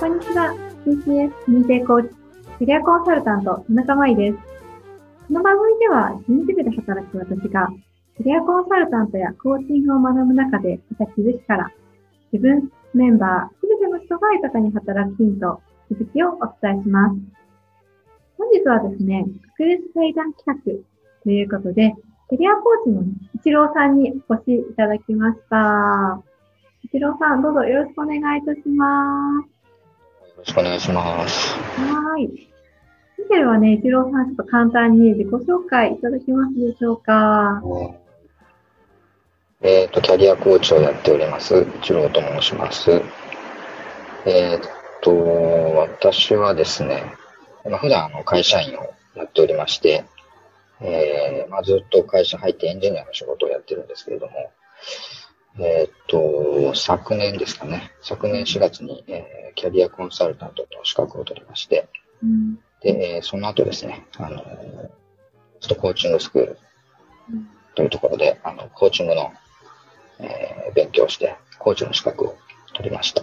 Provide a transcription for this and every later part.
こんにちは。TCS 認定コーチ、キャリアコンサルタント、田中舞です。この番組では、人事部で働く私が、キャリアコンサルタントやコーチングを学ぶ中で得た気づきから、自分、メンバー、すべての人が豊かに働くヒント、気づきをお伝えします。本日はですね、特別対談企画ということで、キャリアコーチの一郎さんにお越しいただきました。一郎さん、どうぞよろしくお願いいたします。よろしくお願いします。はい。ではね、一郎さん、ちょっと簡単に自己紹介いただけますでしょうか。えっ、ー、と、キャリアコーチをやっております、一郎と申します。えっ、ー、と、私はですね、まあ、普段あの会社員をやっておりまして、えーまあ、ずっと会社入ってエンジニアの仕事をやってるんですけれども、えっ、と、昨年ですかね、昨年4月に、えー、キャリアコンサルタントの資格を取りまして、うん、で、えー、その後ですね、あの、ちょっとコーチングスクールというところで、あの、コーチングの、えー、勉強して、コーチの資格を取りました。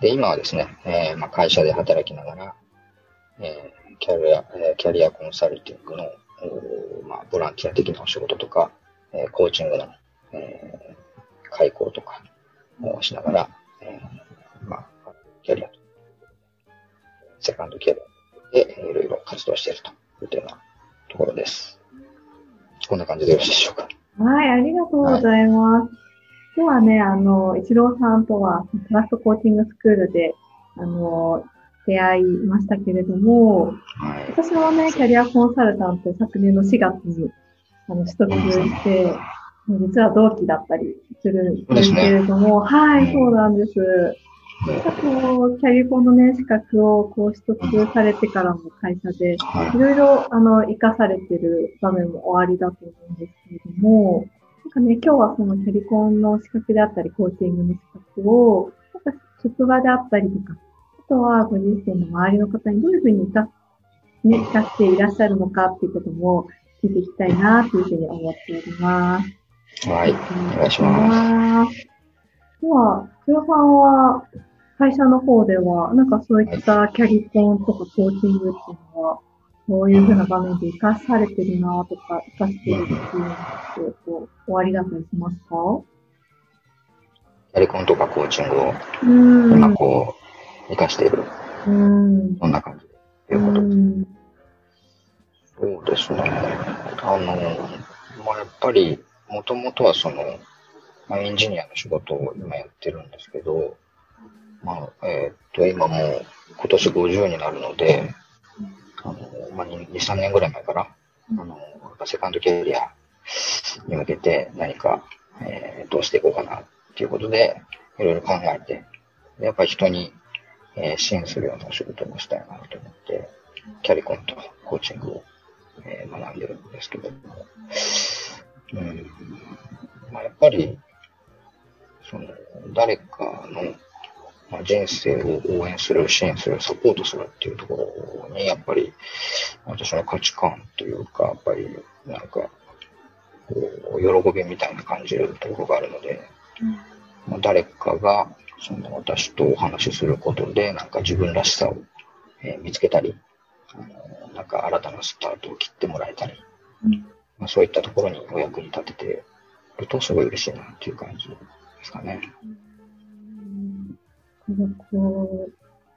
で、今はですね、えーまあ、会社で働きながら、えー、キャリア、えー、キャリアコンサルティングの、まあ、ボランティア的なお仕事とか、えー、コーチングの、えー、開講とかをしながら、えー、まあ、キャリアと、セカンドキャリアで、いろいろ活動しているというようなところです。こんな感じでよろしいでしょうか。はい、ありがとうございます。はい、今日はね、あの、イチローさんとは、トラストコーチングスクールで、あの、出会いましたけれども、はい、私はね、キャリアコンサルタント昨年の4月にあの取得して、実は同期だったりするんですけれども、ね、はい、そうなんです。あと、キャリコンのね、資格をこう取得されてからも会社で、いろいろ、あの、活かされてる場面もおありだと思うんですけれども、なんかね、今日はそのキャリコンの資格であったり、コーチングの資格を、なんか職場であったりとか、とはご自身の周りの方にどういうふうに生か,、ね、生かしていらっしゃるのかっていうことも聞いていきたいなというふうに思っております。はい。お願いします。では、黒さんは会社の方では、なんかそういったキャリコンとかコーチングっていうのは、どういうふうな場面で活かされてるなとか、活かしているっていうのって、こう、終わりだったりしますか？キャリコンとかコーチングを、今こう、生かしている。うん。そんな感じということです。そうですね。あの、まあ、やっぱり、もともとはその、まあ、エンジニアの仕事を今やってるんですけど、まあ、えー、っと、今もう今年50になるので、あの、まあ、2、3年ぐらい前から、あの、セカンドキャリアに向けて何か、えー、どうしていこうかなっていうことで、いろいろ考えて、やっぱり人にえー、支援するような仕事もしたいなと思って、キャリコンとコーチングを、えー、学んでるんですけども、うん、まあ、やっぱり、その、誰かの、まあ、人生を応援する、支援する、サポートするっていうところに、やっぱり、私の価値観というか、やっぱり、なんか、喜びみたいな感じるところがあるので、まあ、誰かが、その私とお話しすることで、なんか自分らしさを、えー、見つけたり、あのなんか新たなスタートを切ってもらえたり、うん、まあ、そういったところにお役に立ててるとすごい嬉しいなっていう感じですかね。うん、こ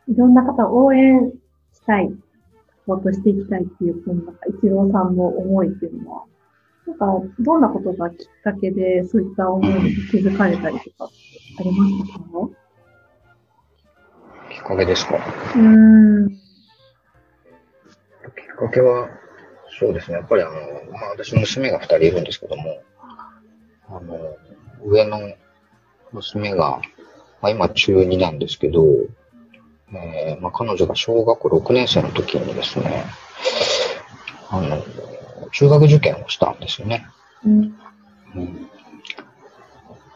ういろんな方を応援したい、サポートしていきたいっていう、このなんか一郎さんの思いっていうのは、なんかどんなことがきっかけでそういった思いに気づかれたりとかありましたか？きっかけですか？うん。きっかけは、そうですね。やっぱりあの、まあ私娘が二人いるんですけども、あの、上の娘が、まあ今中2なんですけど、えー、まあ彼女が小学校6年生の時にですね、あの、中学受験をしたんですよね。うん、うん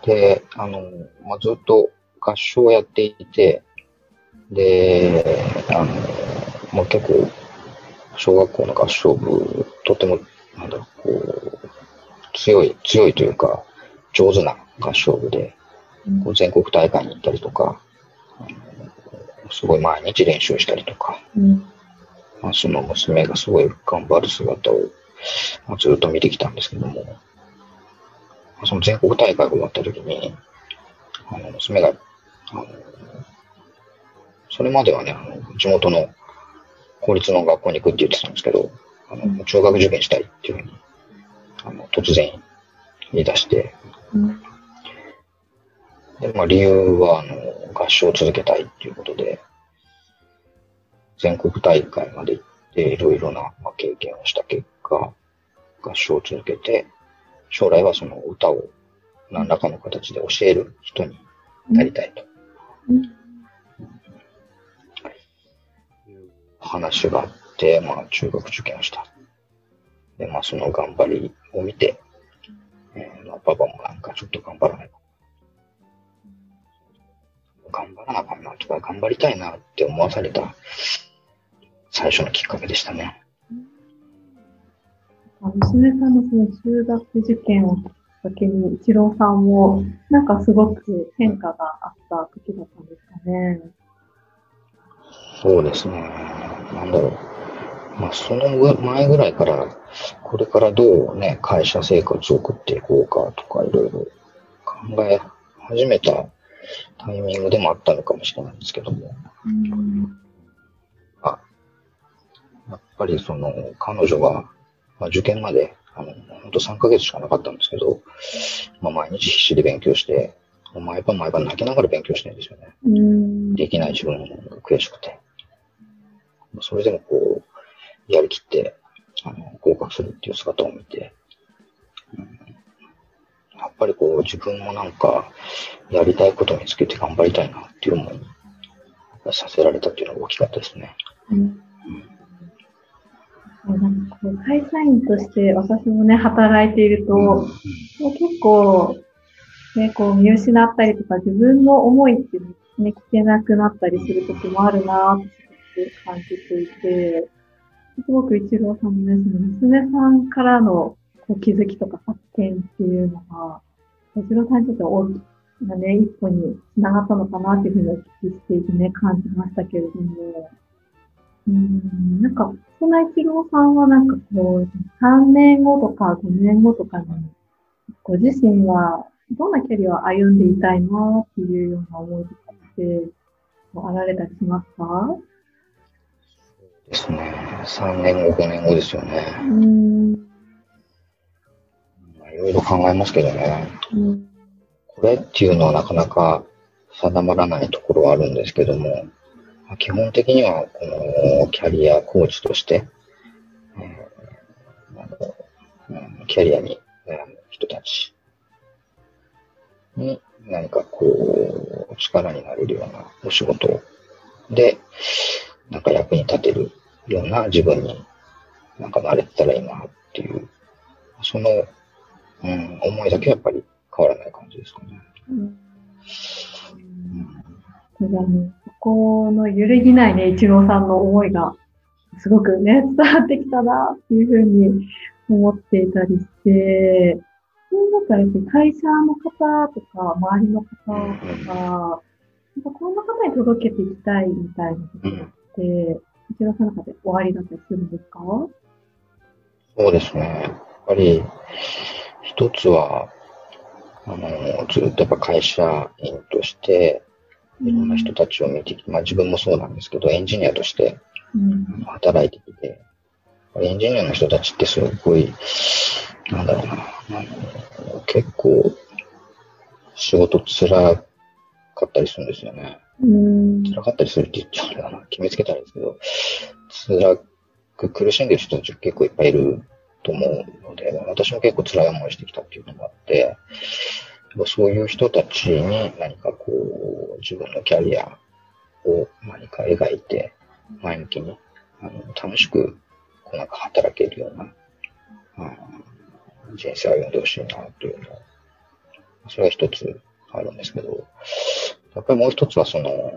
で、あの、まあ、ずっと合唱をやっていて、で、あの、まあ、結構、小学校の合唱部、とても、なんだろう、こう、強い、強いというか、上手な合唱部で、こう全国大会に行ったりとか、すごい毎日練習したりとか、うん、まあ、その娘がすごい頑張る姿を、まあ、ずっと見てきたんですけども、その全国大会が終わった時に、あの、娘が、あの、それまではね、あの、地元の公立の学校に行くって言ってたんですけど、あの、中学受験したいっていうふうに、あの、突然言い出して、うん、で、まあ理由は、あの、合唱を続けたいっていうことで、全国大会まで行って、いろいろな、まあ、経験をした結果、合唱を続けて、将来はその歌を何らかの形で教える人になりたいと。いう話があって、まあ中学受験をした。で、まあその頑張りを見て、えー、まあパパもなんかちょっと頑張らない頑張らなあかんなとか、頑張りたいなって思わされた最初のきっかけでしたね。娘さんのその中学受験をきっかけに、一郎さんも、なんかすごく変化があった時だったんですかね。そうですね。なんだろう。まあ、その前ぐらいから、これからどうね、会社生活を送っていこうかとか、いろいろ考え始めたタイミングでもあったのかもしれないんですけども。あ、やっぱりその、彼女が、まあ、受験まで、あの、本当3ヶ月しかなかったんですけど、まあ、毎日必死で勉強して、毎晩毎晩泣きながら勉強してるんですよね。できない自分が悔しくて。それでもこう、やりきって、あの、合格するっていう姿を見て、うん、やっぱりこう、自分もなんか、やりたいことを見つけて頑張りたいなっていう思いにさせられたっていうのが大きかったですね。うん。なんかこう会社員として私もね、働いていると、もう結構、ね、こう見失ったりとか、自分の思いってね、聞けなくなったりする時もあるなぁと感じていて、すごく一郎さんのね、その娘さんからのこう気づきとか発見っていうのが、一郎さんにとっては大きなね、一歩に繋がったのかなっていうふうにお聞きしていてね、感じましたけれども、うん、なんか、そんな一郎さんはなんかこう、3年後とか5年後とかに、ご自身はどんなキャリアを歩んでいたいなっていうような思いとかって、あられたりしますか？ですね。3年後、5年後ですよね。うん。いろいろ考えますけどね。うん、これっていうのはなかなか定まらないところはあるんですけども、基本的には、このキャリアコーチとして、キャリアに悩む人たちに何かこう、力になれるようなお仕事で、なんか役に立てるような自分になんかなれてたらいいなっていう、その、うん、思いだけやっぱり変わらない感じですかね。うん。うん。この揺るぎないね、一郎さんの思いが、すごくね、伝わってきたな、っていうふうに思っていたりして、そう思ったら会社の方とか、周りの方とか、なんかこんな方に届けていきたいみたいなことって、一郎さんの中で終わりだったりするんですか？そうですね。やっぱり、一つは、あの、ずっとやっぱ会社員として、いろんな人たちを見てきて、まあ自分もそうなんですけど、エンジニアとして働いてきて、エンジニアの人たちってすごい、なんだろうな、結構仕事辛かったりするんですよね。辛かったりするって言っちゃうかな。決めつけたらですけど、辛く苦しんでる人たち結構いっぱいいると思うので、私も結構辛い思いしてきたっていうのもあって、そういう人たちに何かこう、自分のキャリアを何か描いて、前向きに、あの、楽しく、こうなんか働けるような、うん、人生を歩んでほしいな、というのそれが一つあるんですけど、やっぱりもう一つはその、や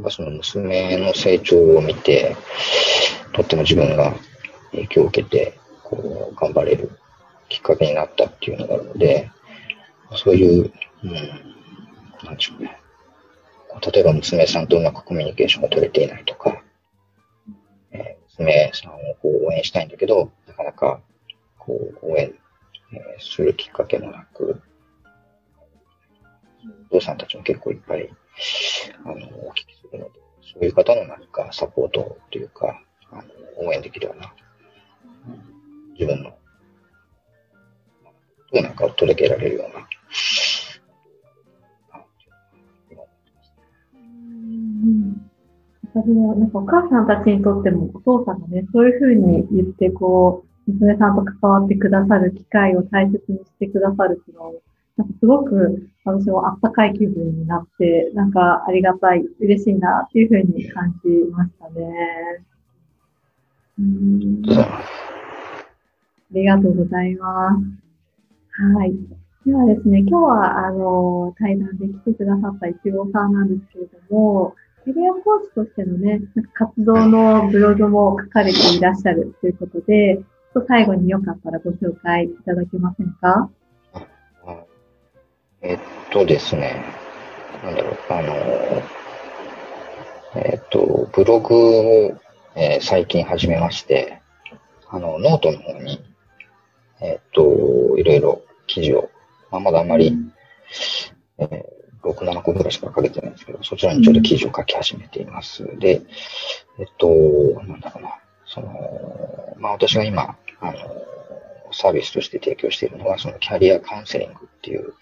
っぱその娘の成長を見て、とっても自分が影響を受けて、こう、頑張れるきっかけになったっていうのがあるので、そういう、うん、なんでしょうね。例えば娘さんとうまくコミュニケーションが取れていないとか、えー、娘さんをこう応援したいんだけど、なかなかこう応援、えー、するきっかけもなく、お父さんたちも結構いっぱい、あの、お聞きするので、そういう方の何かサポートというか、あの応援できるような、自分の、どうなんかを届けられるような、私も、なんかお母さんたちにとっても、お父さんがね、そういうふうに言って、こう、娘さんと関わってくださる機会を大切にしてくださるっていうのは、なんかすごく私もあったかい気分になって、なんかありがたい、嬉しいなっていうふうに感じましたね。うんありがとうございます。はい。ではですね、今日は、あの、対談で来てくださった一郎さんなんですけれども、キャリアコーチとしてのね、活動のブログも書かれていらっしゃるということで、と最後によかったらご紹介いただけませんか？えっとですね、なんだろう、あの、えっと、ブログを、えー、最近始めまして、あの、ノートの方に、えっと、いろいろ記事を、まあ、まだあんまり、えー、6、7個ぐらいしか書けてないんですけど、そちらにちょっと記事を書き始めています。で、えっと、なんだろうな、その、まあ私が今、あの、サービスとして提供しているのが、そのキャリアカウンセリングっていう、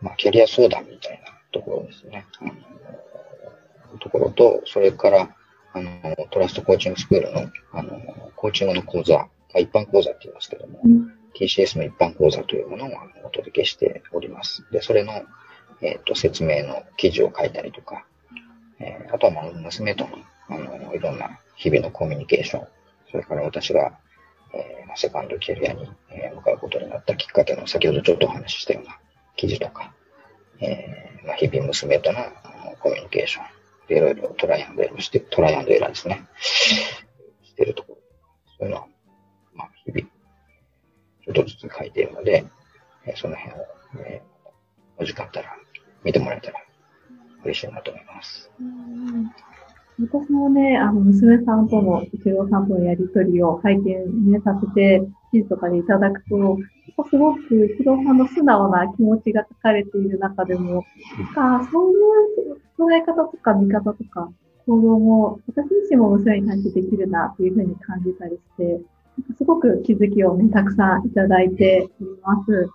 まあキャリア相談みたいなところですね。あのところと、それから、あの、トラストコーチングスクールの、あの、コーチングの講座、一般講座って言いますけども、うん、TCS の一般講座というものをお届けしております。で、それの、えっ、ー、と、説明の記事を書いたりとか、えー、あとは、まあ、娘との、あの、いろんな日々のコミュニケーション、それから私が、えー、セカンドキャリアに、えー、向かうことになったきっかけの、先ほどちょっとお話ししたような記事とか、えー、まあ、日々娘とのコミュニケーション、いろいろトライアンドエラーして、トライアンドエラーですね。してるところ。そういうのは、まあ、日々、ちょっとずつ書いているので、えー、その辺を、えー、お時間あったら見てもらえたら嬉しいなと思います。私もね、あの、娘さんとの、一郎さんとのやりとりを拝見ね、させて、記事とかでいただくと、すごく一郎さんの素直な気持ちが書かれている中でも、なんか、そういう捉え方とか見方とか、行動も、私自身も娘に対してできるな、というふうに感じたりして、なんかすごく気づきをね、たくさんいただいております。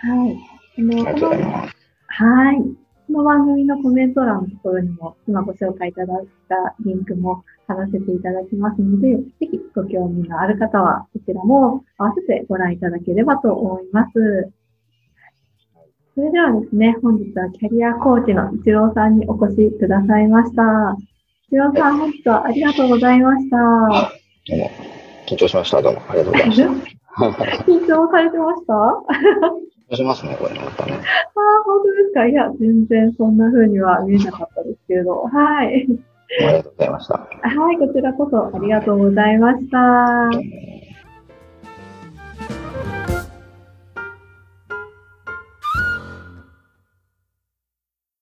はい。あの、ありがとうございます。はい。この番組のコメント欄のところにも、今ご紹介いただいたリンクも貼らせていただきますので、ぜひご興味のある方は、こちらも合わせてご覧いただければと思います。それではですね、本日はキャリアコーチの一郎さんにお越しくださいました。一郎さん、本日はありがとうございました。どうも、緊張しました。どうもありがとうございました。緊張されてました？しますね、これまたね。ああ、本当ですかいや、全然そんな風には見えなかったですけれど。はい。ありがとうございました。はい、こちらこそありがとうございました。